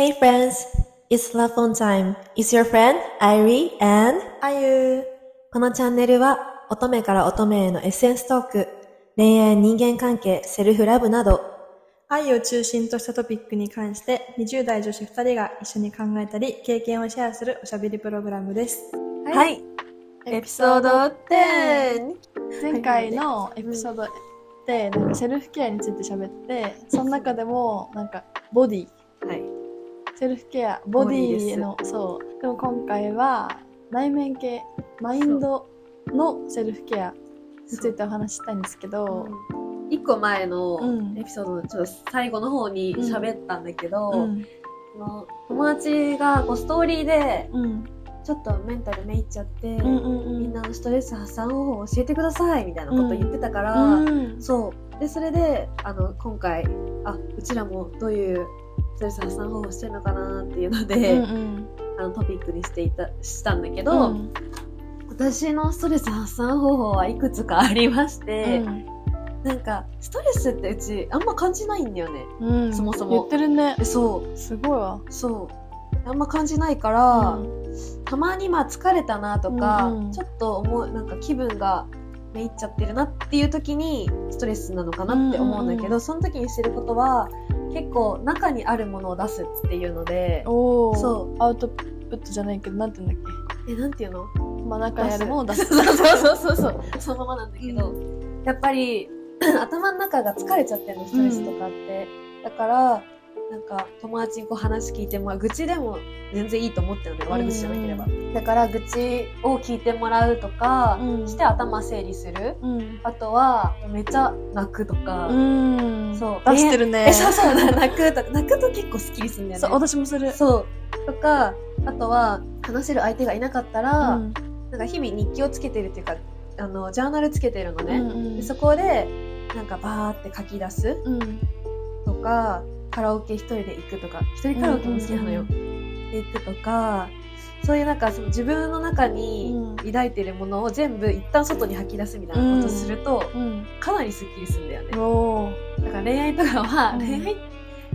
Hey friends, it's love on time. It's your friend, Irie and あゆこのチャンネルは乙女から乙女へのエッセンストーク、恋愛人間関係、セルフラブなど、愛を中心としたトピックに関して20代女子2人が一緒に考えたり経験をシェアするおしゃべりプログラムです。はい、エピソード 10! 前回のエピソードでなんかセルフケアについて喋ってその中でもなんかボディはい。セルフケアボディのそう。でも今回は内面系マインドのセルフケアについてお話ししたいんですけど、一個前のうん。エピソードのちょっと最後の方に喋ったんだけど、うん。その友達がこうストーリーでうん。ちょっとメンタルめいっちゃって、うんうんうん。みんなのストレス発散方法を教えてくださいみたいなこと言ってたから、うん。そう。でそれであの今回あうちらもどういうストレス発散方法してるのかなっていうので、うんうん。あのトピックにしていたしたんだけうど、ん。私のストレス発散方法はいくつかありまして、なんかストレスってうちあんま感じないんだよね。うん。そもそも。言ってるね。えそう。すごいわ。そう。あんま感じないから、たまにまあ疲れたなとか、うんうん。ちょっと思うなんか気分がめいっちゃってるなっていう時にストレスなのかなって思うんだけど、うんうん。その時にしてることは結構中にあるものを出すっていうのでそアウトプットじゃないけどなんて言うんだっえなんていうの？けまあ中にあるものを出す。そうそうそうそうそう。そのままなんだけど、やっぱり 頭の中が疲れちゃってるのストレスとかって、だからなんか友達にこう話聞いてもらう愚痴でも全然いいと思ってるのよ悪口じゃなければ、だから愚痴を聞いてもらうとか、うん。して頭整理する。うん。あとはめっちゃ泣くとか、うん。そう。出してるね。えそうそう泣くとか。泣くと結構スッキリするんだよね。そう私もする。そう。とかあとは話せる相手がいなかったら、うん。なんか日々日記をつけてるっていうかあのジャーナルつけてるのね、うんうん。でそこでなんかバーって書き出すうん。とかカラオケ一人で行くとか一人カラオケも好きなのよ、うんで行くとかそういうなんかその自分の中にうん。抱いてるものを全部一旦外に吐き出すみたいなことすると、うん。かなりスッキリするんだよね。だから恋愛とかは、うん。恋愛？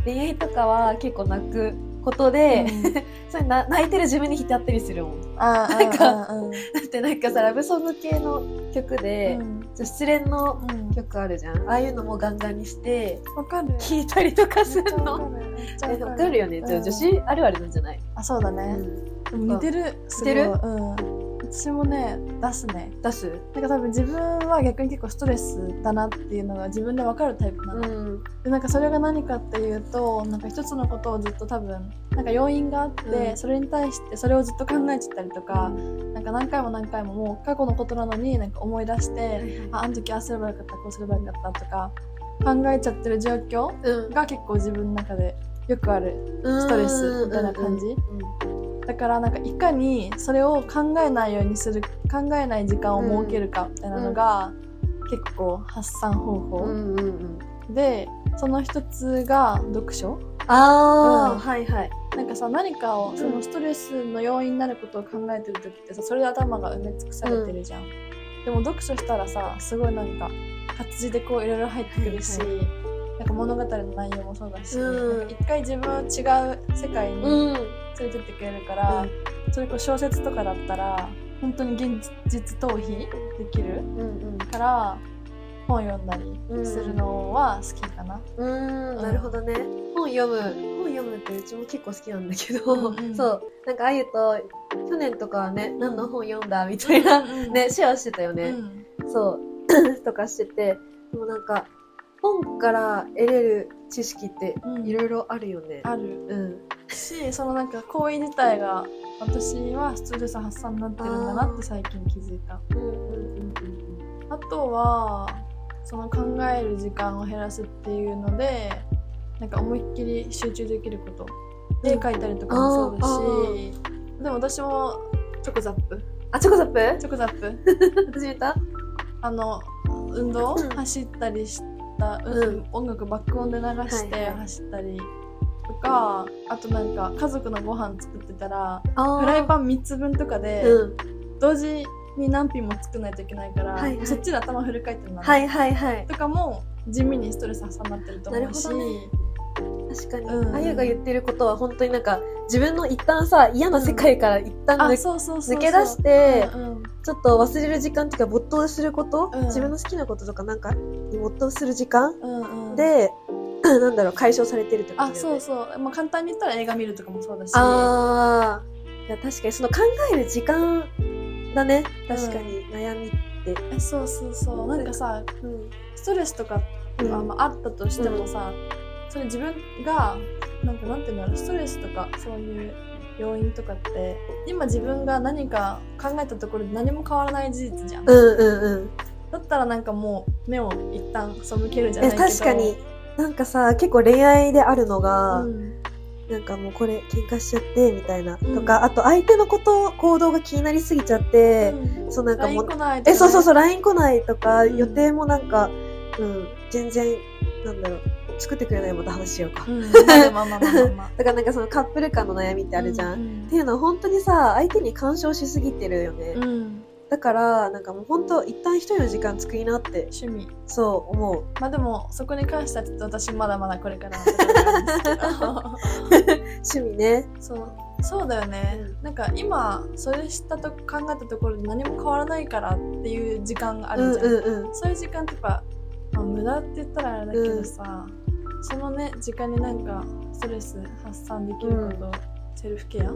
恋愛とかは結構泣くことで、それな泣いてる自分に浸ったりするもん。あーなんかあーあー。だってなんかさラブソング系の曲で、うん失恋のうん。曲あるじゃん。ああいうのもガンガンにしてわかる。聴いたりとかするの。えわかるよね、うん。女子あるあるなんじゃない、あそうだね。うん、似てる。似てる？うん私もね出すね。出す？なんか多分自分は逆に結構ストレスだなっていうのが自分で分かるタイプなの、ん。でなんかそれが何かっていうとなんか一つのことをずっと多分なんか要因があって、うん。それに対してそれをずっと考えちゃったりとかなんか何回も何回ももう過去のことなのになんか思い出して、ああの時ああすればよかったこうすればよかったとか考えちゃってる状況うん。が結構自分の中でよくあるストレスみたいな感じだからなんかいかにそれを考えないようにする考えない時間を設けるかみたいなのが、結構発散方法、うんうんうん。うんでその一つが読書。ああ、うんはいはい。なんかさ何かをん。そのストレスの要因になることを考えてる時ってさそれで頭が埋め尽くされてるじゃん、でも読書したらさすごいなんか活字でこういろいろ入ってくるし、はいなんか物語の内容もそうだし、うん。一回自分を違う世界にうん。連れてってくれるから、それこう小説とかだったら本当に現実逃避できるうんから本読んだりするのは好きかな。うん。うん。なるほどね。本読む。本読むってうちも結構好きなんだけど、うんうんそう。なんかあゆと去年とかはね何の本読んだみたいな、ねシェアしてたよね、うん。そう。とかしててでもなんか本から得れる知識ってうん。いろいろあるよね。ある。うん。しそのなんか行為自体が私はストレス発散になってるんだなって最近気づいた。うんうんうんあとはその考える時間を減らすっていうのでなんか思いっきり集中できること。絵描いたりとかもそうだあーしでも私もチョコザップ。あチョコザップ？チョコザップ。始めた？あの運動、うん。走ったりした、うん音楽バック音で流して走ったりとか、あとなんか家族のご飯作ってたらあフライパン3つ分とかで、うん。同時に何品も作らないといけないから、はいはい。そっちで頭フル回転なの、はいはいはい。とかも地味にストレス発散になってると思うし、なるほどね確かに、うんあゆが言ってることは本当になんか自分の一旦さ嫌な世界から一旦抜け出してうん。うんちょっと忘れる時間っていうか没頭すること、うん。自分の好きなこととかなんかに没頭する時間うんうん、で、なんだろう解消されてるってことあそううそう、まあ、簡単に言ったら映画見るとかもそうだし。あー。いや確かにその考える時間だね。確かに。悩みって、えそうそうそう。なんかさうん。ストレスとかまあ、あったとしてもさ、それ自分がなんかなんていうんだろうストレスとかそういう要因とかって今自分が何か考えたところで何も変わらない事実じゃん、うんうんうん。だったらなんかもう目を一旦背けるじゃなえいけど。確かに。なんかさ結構恋愛であるのが、うん。なんかもうこれ喧嘩しちゃってみたいな、うん。とかあと相手のこと行動が気になりすぎちゃって、うん。そうなんかもう来ないとか。ねえそうそうそう LINE 来ないとか、うん。予定もなんかうん。全然なんだろう作ってくれないまた話しようか、だからなんかそのカップル間の悩みってあるじゃん、うんっていうのは本当にさ相手に干渉しすぎてるよね、うん。だからなんかもう本当一旦一人の時間作りなって。趣味。そう思う。まあでもそこに関してはちょっと私まだまだこれから 趣味ね。そう。そうだよね、なんか今それしたと考えたところで何も変わらないからっていう時間があうんるじゃん、うんうんそういう時間ってやっぱ、まあ、無駄って言ったらあれだけどさ、そのね時間になんかストレス発散できること、セルフケア？こ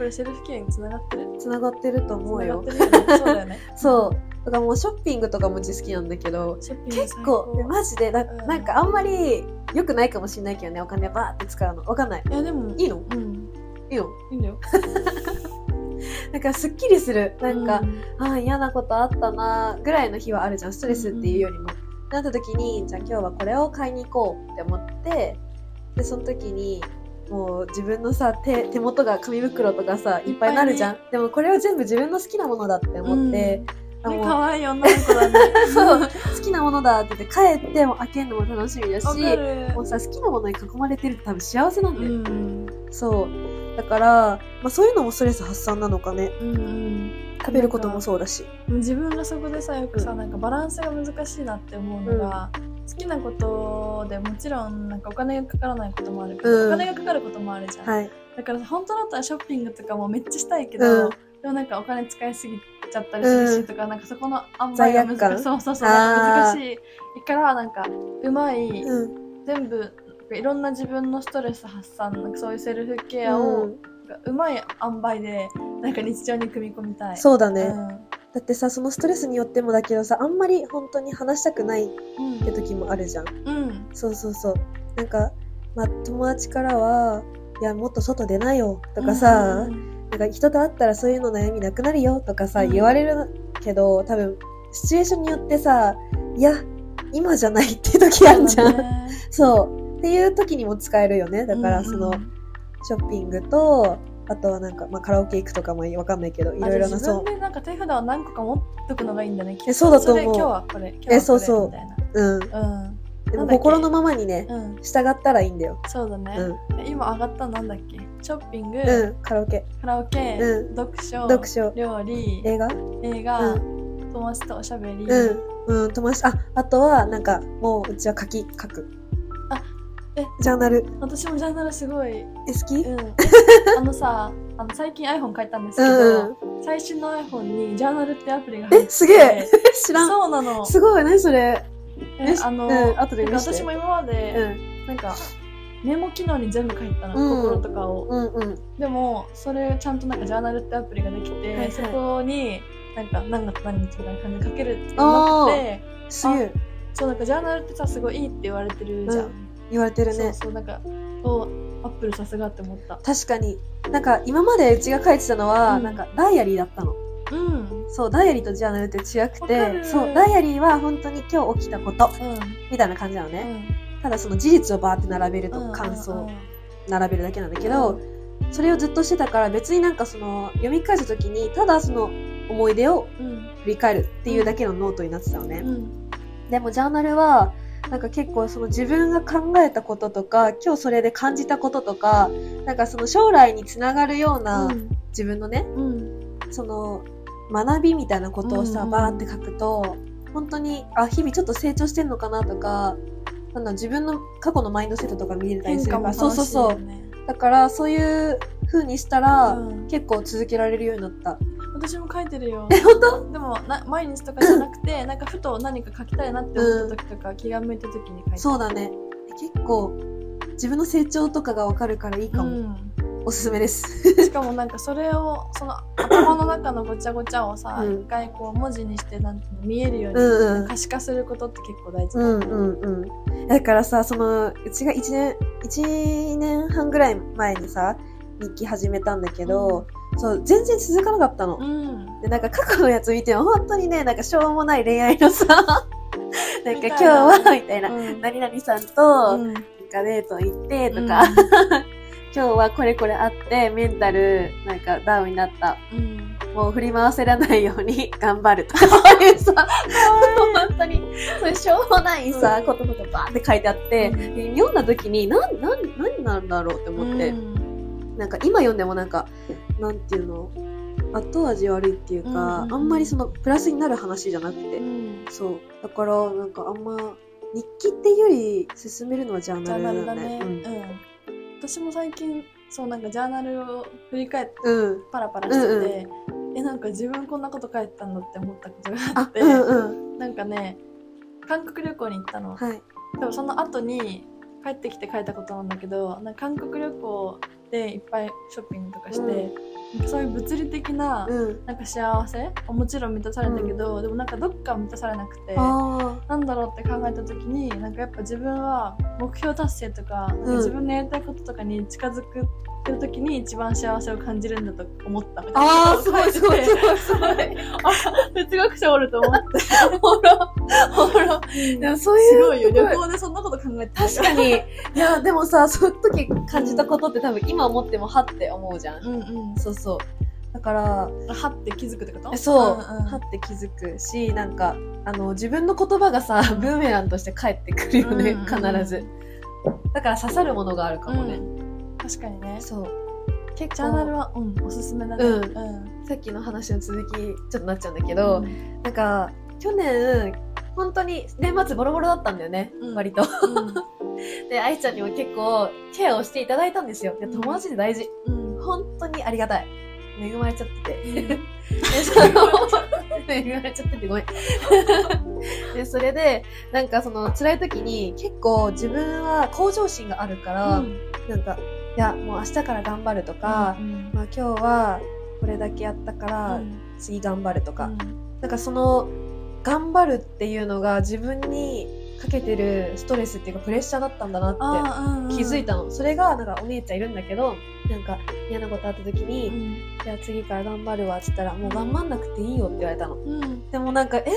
れセルフケアにつながってる？つながってると思うよ。ね。そうだよね。そう。だからもうショッピングとかもうち好きなんだけど結構マジでなうん。なんかあんまり良くないかもしれないけどねお金バーって使うの。わかんない。いやでもいいの？うん。いいの？いいんだよ。なんかすっきりする。なんか、うん。ああ嫌なことあったなぐらいの日はあるじゃん。ストレスっていうよりも、なった時にじゃあ今日はこれを買いに行こうって思ってでその時にもう自分のさ手手元が紙袋とかさいっぱいになるじゃん、でもこれは全部自分の好きなものだって思って、うね可愛い女の子だね。そう好きなものだって言って帰っても開けるのも楽しみだしもうさ好きなものに囲まれてるって多分幸せなんだよ、うん。そう。だから、まあ、そういうのもストレス発散なのかね。うんうん食べることもそうだし。自分がそこでさよくさ、うん。なんかバランスが難しいなって思うのが、好きなことでもちろんなんかお金がかからないこともあるけど、うん。お金がかかることもあるじゃん、はい。だから本当だったらショッピングとかもめっちゃしたいけど、うん。でもなんかお金使いすぎちゃったりするし、うん。とかなんかそこの塩梅が難罪悪感。しいそうそうそう難しいからなんかうまい、うん。全部いろんな自分のストレス発散なんかそういうセルフケアを、かうまい塩梅でなんか日常に組み込みたい。そうだね、うん。だってさそのストレスによってもだけどさあんまり本当に話したくないっうんて時もあるじゃん。うん。そうそうそう。なんか、まあ、友達からはいやもっと外出なよとかさ、うん。なんか人と会ったらそういうの悩みなくなるよとかさ、うん。言われるけど多分シチュエーションによってさいや今じゃないって時あるじゃん。そうだね。っていう時にも使えるよね。だからその、うんうんショッピングとあとはなんか、まあ、カラオケ行くとかもわかんないけどいろいろなそう分でなんか手札を何個か持っとくのがいいんだねえそうだと思う。れ今日はこれ今日はこれえそうそう。みたいな。うん。うん。でも心のままにねうん。従ったらいいんだよ。そうだね、うん。今上がったのなんだっけ？ショッピング、うん。カラオケ。カラオケ、うん。読書。読書。料理。映画？映画、う友達とおしゃべり、うん。うん友達。ああとはなんかもううちは書き書く。あえジャーナル。私もジャーナルすごい、え好き？うん、あのさあの最近 iPhone 変えたんですけうど、ん。最新の iPhone にジャーナルってアプリが入ってえすげえ。知らん。そうなの。すごい。何それ？ええあの、うん後で私も今まうで、ん。なんかメモ機能に全部書いたの、うん心とかを。うんうん。でもそれちゃんとなんかジャーナルってアプリができて、はいはい。そこになんか何月何日みたいな感じで書けるってなってすげえ。そうなんかジャーナルってさすごいいいって言われてるじゃん、うん言われてるそうねそうなんかおアップルさすがって思った。確かに。なんか今までうちが書いてたのは、うん。なんかダイアリーだったの。うん。そうダイアリーとジャーナルって違くてる。そうダイアリーは本当に今日起きたことうん。みたいな感じなのね、うん。ただその事実をバーって並べるとうん。感想並べるだけなんだけど、それをずっとしてたから別になんかその読み返した時にただその思い出をうん。振り返るっていうだけのノートになってたのね、うん。でもジャーナルはなんか結構その自分が考えたこととか今日それで感じたこととかなんかその将来につながるようなうん。自分のねうん。その学びみたいなことをさ、うん。うんバーって書くと本当にあ日々ちょっと成長してんのかなとかなんだ自分の過去のマインドセットとか見れたりするから、変化も楽そうそうそう。ねだから、そういう風にしたら、うん。結構続けられるようになった。私も書いてるよ。え、本当？でもな毎日とかじゃなくて なんかふと何か書きたいなって思った時とか、気が向いた時に書いてるそうだね。結構、自分の成長とかがわかるからいいかも。うんおすすめです。しかもなんかそれをその頭の中のごちゃごちゃをさうん一、回こう文字にしてなんていうの見えるように、うんうん可視化することって結構大事だよね、うんうんうん。だからさ、その、うちが1年、一年半ぐらい前にさ、日記始めたんだけど、そう、全然続かなかったの。うん。で、なんか過去のやつ見ても本当にね、なんかしょうもない恋愛のさ、なんか今日は、みたいな、うん。何々さんと、うんなんかデート行って、とか、今日はこれこれあって、メンタル、なんかダウンになった。うん。もう振り回せらないように 頑張るとか、そういうさ、本当に、そういうしょうもないさ、うん。こととかバーって書いてあって、読んだ時に、なん、なん、何なんだろうって思って、うん。なんか今読んでもなんか、なんていうの、後味悪いっていうか、うんうんうんあんまりそのプラスになる話じゃなくて、うんそう。だから、なんかあんま、日記っていうより進めるのはジャーナルだね、ルだね。うん私も最近そうなんかジャーナルを振り返ってうん。うん。パラパラしてて、えなんか自分こんなこと書いてたんだって思ったことがああっ、て、うんうん。なんかね韓国旅行に行ったの、はい。でもその後に帰ってきて書いたことなんだけどなんか韓国旅行でいっぱいショッピングとかして、そういう物理的な、うん。なんか幸せ？もちろん満たされたけど、でもなんかどっか満たされなくてあなんだろうって考えた時になんかやっぱ自分は目標達成とか,、自分のやりたいこととかに近づくってる時に一番幸せを感じるんだと思ったみたいなあ。すごいすごいすごいすごい。哲学者おると思ってほら、ほら。いや、そういう。すごいよ旅行でそんなこと考えてた確かに。いや、でもさ、その時感じたことって多分今思ってもはって思うじゃん。うんうんそうそう。だから、はって気づくってこと？そう、んうんはって気づくし、なんか、あの、自分の言葉がさ、ブーメランとして返ってくるよね、うんうんうん必ず。だから刺さるものがあるかもね。うん確かにねそう。結構、ジャーナルは、うん、おすすめだね。うんうん。さっきの話の続き、ちょっとなっちゃうんだけど、なんか、去年、本当に年末ボロボロだったんだよね、うん割と。で、愛ちゃんにも結構ケアをしていただいたんですよ。友達で大事。うん。うん。本当にありがたい。恵まれちゃってて。恵まれちゃっててごめん。で、それで、なんかその辛い時に結構自分は向上心があるから、なんか、いや、もう明日から頑張るとか、うんまあ今日はこれだけやったから、うん次頑張るとか、うんなんかその、頑張るっていうのが自分にかけてるストレスっていうかプレッシャーだったんだなって気づいたの。それが、なんかお姉ちゃんいるんだけど、なんか嫌なことあった時うに、んじゃあ次から頑張るわって言ったら、もう頑張んなくていいよって言われたの。うん。でもなんか、え？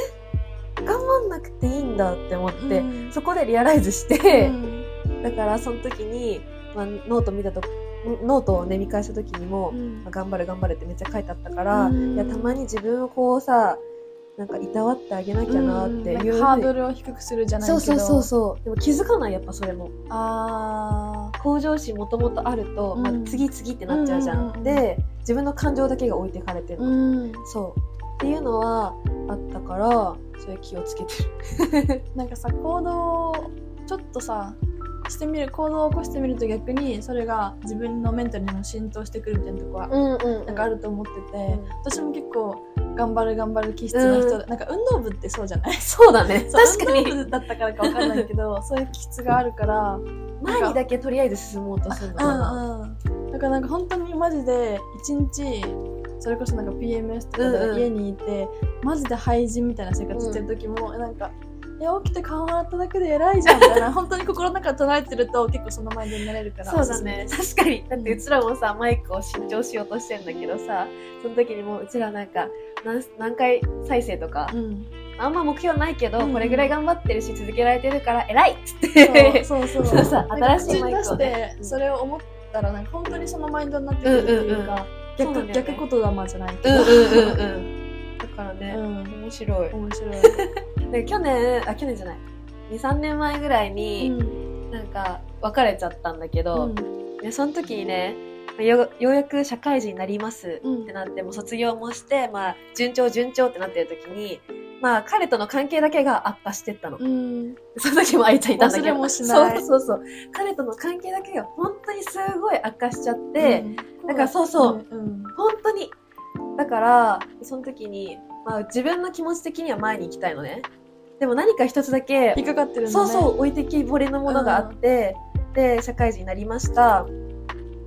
頑張んなくていいんだって思って、うんそこで realize して、うんだからその時に、まあ、ノート見たと、ノートをね、見返した時にも、うんまあ頑張る頑張るってめっちゃ書いてあったから、うんいや、たまに自分をこうさ、なんかいたわってあげなきゃなっていう。うんハードルを低くするじゃないけど。そうそうそうそう。でも気づかない、やっぱそれも。あ向上心もともとあると、まあうん、次々ってなっちゃうじゃん,、うんうんうんで、自分の感情だけが置いてかれてる。の。うん。そう。っていうのはあったから、それ気をつけてる。なんかさ、行動ちょっとさ、してみる、行動を起こしてみると逆に、それが自分のメンタルにも浸透してくるみたいなとこは、んうんなんかあると思ってて、うん私も結構、頑張る頑張る気質の人で、なんか運動部ってそうじゃないそうだね。そう確かに。運動部だったからかわかんないけど、そういう気質があるから、前にだけとりあえず進もうとするのか。だからなんか本当にマジで、一日、それこそなんか PMS とかで家にいて、マジで廃人みたいな生活してる時も、なんか、いや、起きて顔洗っただけで偉いじゃんみたいな、本当に心の中で唱えてると結構そのマインドになれるから。そうだね。確かに。だってうちらもさ、マイクを新調しようとしてんだけどさ、その時にもううちらなんか、何何回再生とかう、ん。あんま目標ないけど、うんこれぐらい頑張ってるし続けられてるから偉いっつって。そうそうそうさなんか新しいマイクをねそれを思ったら、なんか本当にそのマインドになってくるっていうか、逆、そうなんだよね逆言霊じゃないけど。うんうんうんうん。だからね、うん面白い。面白い。で、去年、あ、去年じゃない。2、3年前ぐらいに、うんなんか、別れちゃったんだけど、うんでその時にね、よようやく社会人になりますうんってなって、もう卒業もして、まあ、順調順調ってなってる時に、まあ彼との関係だけが悪化してったの。うん。その時も愛ちゃんいたんだけど。もしないそうそうそう。彼との関係だけが本当にすごい悪化しちゃって、うん、だからそうそううん。本当に。だから、その時に、まあ自分の気持ち的には前に行きたいのね。でも何か一つだけ、引っかかってるね。そうそう、置いてきぼりのものがあって、で、社会人になりました。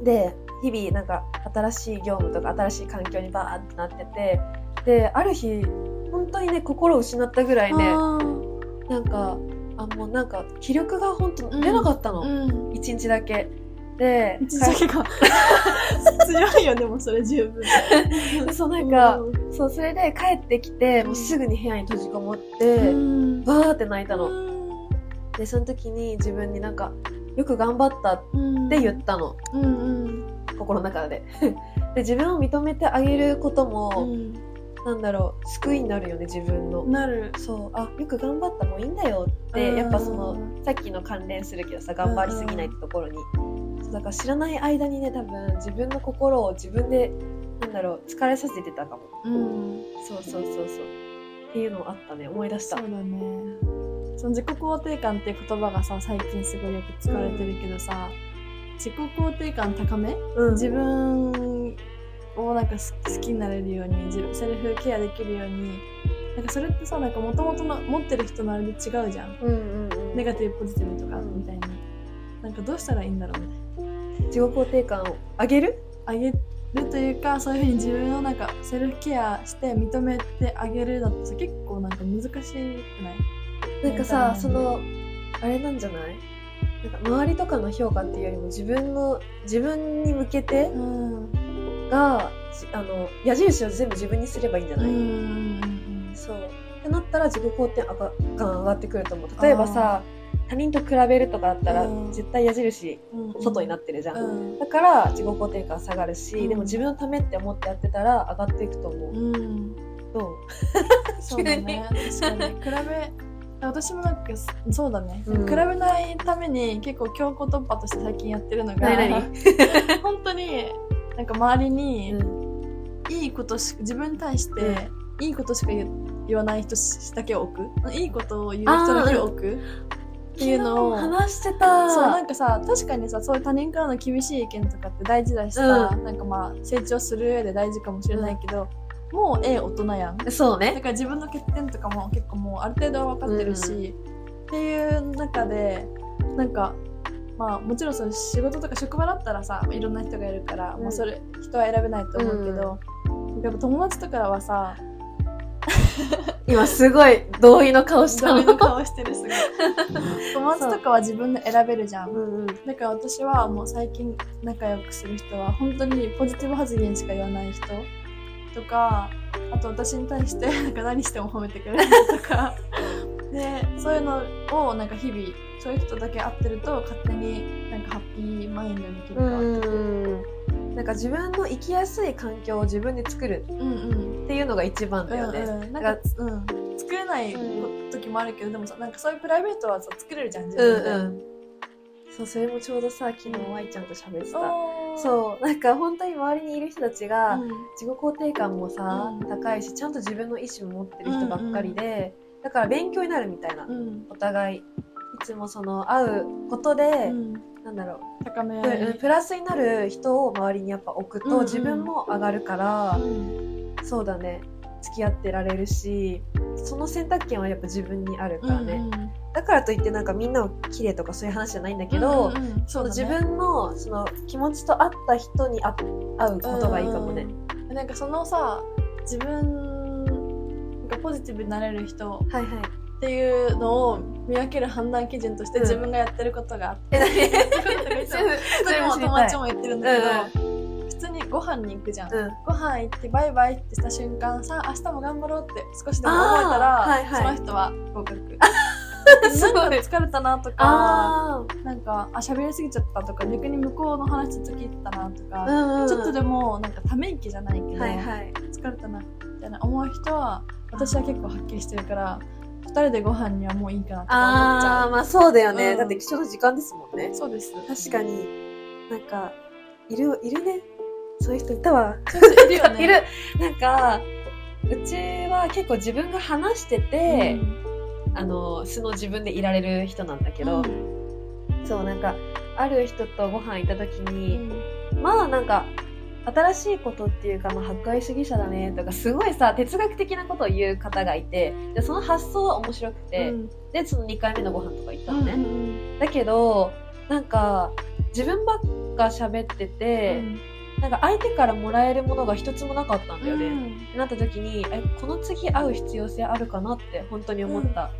で、日々なんか新しい業務とか新しい環境にバーってなってて、で、ある日、本当にね、心を失ったぐらいね、なんか、あ、もうなんか気力が本当出なかったの。うん。一日だけ。で、一だけが強いよ、でもそれ十分。帰 そうなんか、そう、それで帰ってきて、もうすぐに部屋に閉じこもって、うん、バーって泣いたの。で、その時に自分になんか、よく頑張ったっって言ったの。うんうん心の中で。で、自分を認めてあげることも、なんだろう、救いになるよね、自分の。なる。そう、あ、よく頑張った、もういいんだよって、うんやっぱその、さっきの関連するけどさ、頑張りすぎないってところに。そうだから知らない間にね、多分自分の心を自分で、なんだろう、疲れさせてたかも。うん。そうそうそうそう。っていうのあったね、思い出した。そうだね。その自己肯定感っていう言葉がさ、最近すごいよく使われてるけどさ、自己肯定感高め？うん。自分をなんか好好きになれるように自分セルフケアできるようになんかそれってさなんか元々の持ってる人のあれで違うじゃん。うんうんうん。ネガティブポジティブとかうん。みたいに、なんかどうしたらいいんだろうね。自己肯定感を上げる？あげるというかそういうふうに自分をなんかセルフケアして認めてあげるのってさ結構なんか難しくない？なんかさ、うんその、あれなんじゃない？なんか周りとかの評価っていうよりも自分の、自分に向けてうん。が、じあの、矢印を全部自分にすればいいんじゃうない、ん。そう。ってなったら自己肯定感上がってくると思う。例えばさ、他人と比べるとかだったら、うん。絶対矢印うん。外になってるじゃん。うん。だから自己肯定感下がるし、うん。でも自分のためって思ってやってたら上がっていくと思う。うん。どう？そうだね。確かに比べ私もなんかそうだね、うん。比べないために結構強行突破として最近やってるのが 本当になんか周りにうん。いいことし自分に対していいことしか言言わない人だけを置くいいことを言う人だけを置くっていうのを話してた。そうなんかさ確かにさそういう他人からの厳しい意見とかって大事だしさ、うん。なんかまあ成長する上で大事かもしれないけど、もうええ大人やん。そうね。だから自分の欠点とかも結構もうある程度は分かってるし、っていう中でなんかまあもちろんその仕事とか職場だったらさいろんな人がいるから、うん。まあ、それ人は選べないと思うけど、やっぱ友達とかはさ 今すごい同意の顔したダメの顔してるすごい。友達とかは自分で選べるじゃん。うんうん。だから私はもう最近仲良くする人は本当にポジティブ発言しか言わない人とかあと私に対して なんか何しても褒めてくれる人とか。でそういうのをなんか日々そういう人だけ会ってると勝手になんかハッピーマインドに切り替わってくうんなんか自分の生きやすい環境を自分で作る。っていうのが一番だよね。うんうん、なんか、うん、作れない時もあるけど、でもさなんかそういうプライベートはさ作れるじゃん自分で、うんうん。そう、それもちょうどさ、昨日、ワイちゃんと喋ってた。そう、なんか本当に周りにいる人たちが、うん。自己肯定感もさ、うん。高いし、ちゃんと自分の意思も持ってる人ばっかりで、だから勉強になるみたいな、うん。お互い。いつもその、会うことで、うん。なんだろう、高め合プい、プラスになる人を周りにやっぱ置くと、うんうん。自分も上がるから、うん。そうだね、付き合ってられるし、その選択権はやっぱ自分にあるからね。うんうんだからといってなんかみんなを綺麗とかそういう話じゃないんだけど、うんうんそうだね。分のその気持ちと合った人に会会うことがいいかもね。うん。なんかそのさ自分なんかポジティブになれる人はいはい。っていうのを見分ける判断基準としてうん。自分がやってることがあって、え、何？いつも友達も言ってるんだけど、う普通にご飯に行くじゃん、うん。ご飯行ってバイバイってした瞬間さあ明日も頑張ろうって少しでも思えたら、はいはい。その人は合格 なんか疲れたなとかあなんかあ喋りすぎちゃったとか逆に向こうの話ずっと聞いてたなとか、あ、うんうん、ちょっとでもなんかため息じゃないけど、はいはい。疲れたなみたいな思う人は私は結構はっきりしてるから2人でご飯にはもういいかなとか思っちああ、ゃうまあそうだよね、うんだって貴重な時間ですもんね。そうです確かに。なんか、いる、いるね。そういう人いたわ。そういう人いるよね いる。なんか、うちは結構自分が話してて、あの素の自分でいられる人なんだけど、そうなんかある人とご飯行った時に、まあなんか新しいことっていうか、まあ、破壊主義者だねとかすごいさ哲学的なことを言う方がいてでその発想は面白くて、うん。でその2回目のご飯とか行ったのね、うんうんだけどなんか自分ばっか喋ってて、なんか相手からもらえるものが一つもなかったんだよね、ってなった時にえこの次会う必要性あるかなって本当に思った、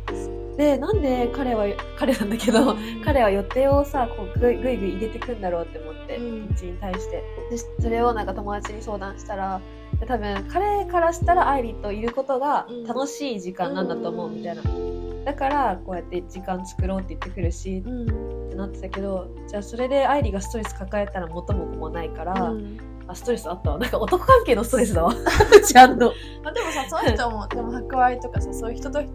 でなんで彼は彼なんだけど、彼は予定をさこうぐいぐいぐい入れてくんだろうって思って、うん。うちに対して。でそれをなんか友達に相談したらで多分彼からしたら愛理といることがうん。楽しい時間なんだと思ううんみたいな、だからこうやって時間作ろうって言ってくるしうん。ってなってたけどじゃあそれで愛理がストレス抱えたら元も子もないから、うん。あストレスあったわ。なんか男関係のストレスだわ。ちゃんと。あでもさその人も でも博愛とかさそういう人とし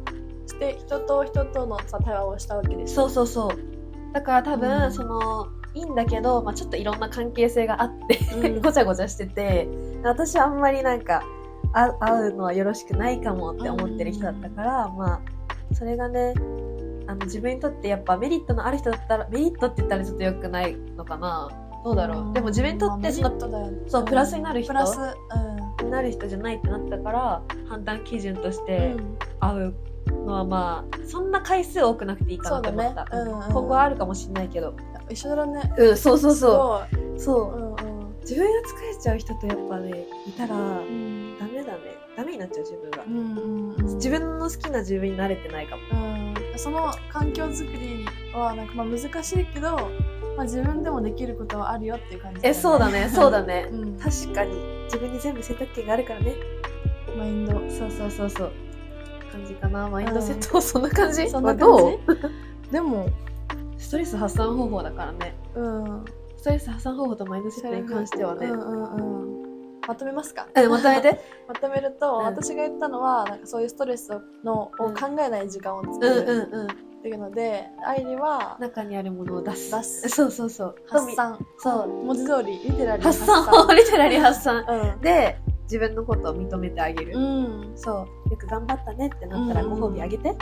て人と人とのさ対話をしたわけでしょ？そうそうそう。だから多分、うん。そのいいんだけど、まあ、ちょっといろんな関係性があってうん。ごちゃごちゃしてて私はあんまりなんかあ会うのはよろしくないかもって思ってる人だったから、まあそれがねあの自分にとってやっぱメリットのある人だったらメリットって言ったらちょっと良くないのかな。どうだろう、ん。でも自分にとってそのそうプラスになる人プラスうなる人じゃないってなったから判断基準としんてうん。会うのはまあそんな回数多くなくていいかなと思った、ね。うんうん。今後はあるかもしれないけど。一緒だね。うんそうそうそすうそう。うんうん。自分が疲れちゃう人とやっぱねいたらうんダメだねダメになっちゃう自分が。うん自分の好きな自分に慣れてないかも。うん。その環境づくりはなんかまあ難しいけど、まあ、自分でもできることはあるよっていう感じえそうだね。そうだね。うん、確かに。自分に全部選択権があるからね。マインド。そうそうそうそう感じかな。マインドセット、そんな感じ？そんな感じ？でも。ストレス発散方法だからね。うん。ストレス発散方法とマインドセットに関してはね、うんうんうんまとめますか？うん、まとめて。まとめると、うん。私が言ったのはなんかそういうストレスのをうん。考えない時間を作うんるうんうん。っていうので、愛理は中にあるものを出す。出す。そうそうそう。発散。そう。文字通りリテラリー発散。をリテラリー発散。うん。で自分のことを認めてあげる、うん。そう。よく頑張ったねってなったらうん。ご褒美あげて。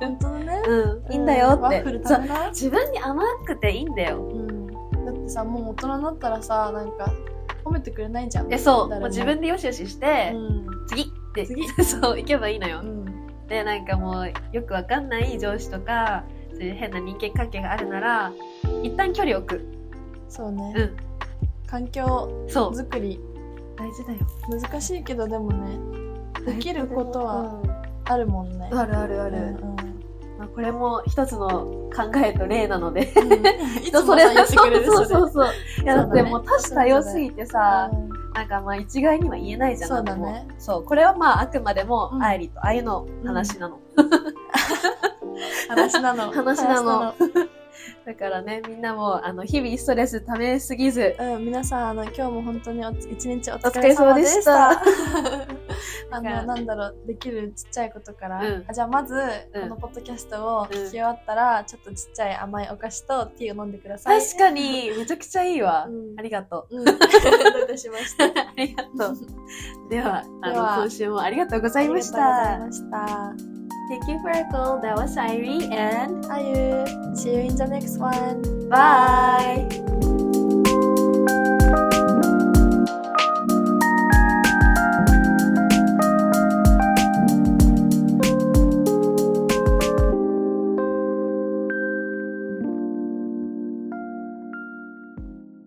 本当だね。うん、いいんだよって、う食べな自分に甘くていいんだよ。うん。だってさもう大人になったらさなんか褒めてくれないじゃん。えそう。誰も。う自分でよしよしして、うん。次。って次。そう行けばいいのよ、うん。でなんかもうよくわかんない上司とかそういう変な人間関係があるなら一旦距離を置く。そうね、うん。環境づくり。大事だよ。難しいけどでもねできることはあるもんね。うんあるあるある、うんうんまあ、これも一つの考えと例なので。い人 それ言ってくれるそうそうそういやだってもう多種多様すぎてさ、うん。なんかまあ一概には言えないじゃんそうだね。そう。これはまああくまでもうん。愛理と愛の話なの、話なの。話なのだからねみんなもあの日々ストレス溜めすぎずうん、皆さん、あの、今日も本当に一日おお疲れ様でし。したた あの、なんだろう、できるちっちゃいことから。うんあじゃあ、まず、うんこのポッドキャストを聞き終わったら、ちょっとちっちゃい甘いお菓子とティーを飲んでください。確かに めちゃくちゃいいわ、うんありがとううん。どういたしました。ありがとうではあの今週もありがとうございましありがとうたございました。Thank you for a call. That was Irie and Ayu. See you in the next one. Bye. Bye.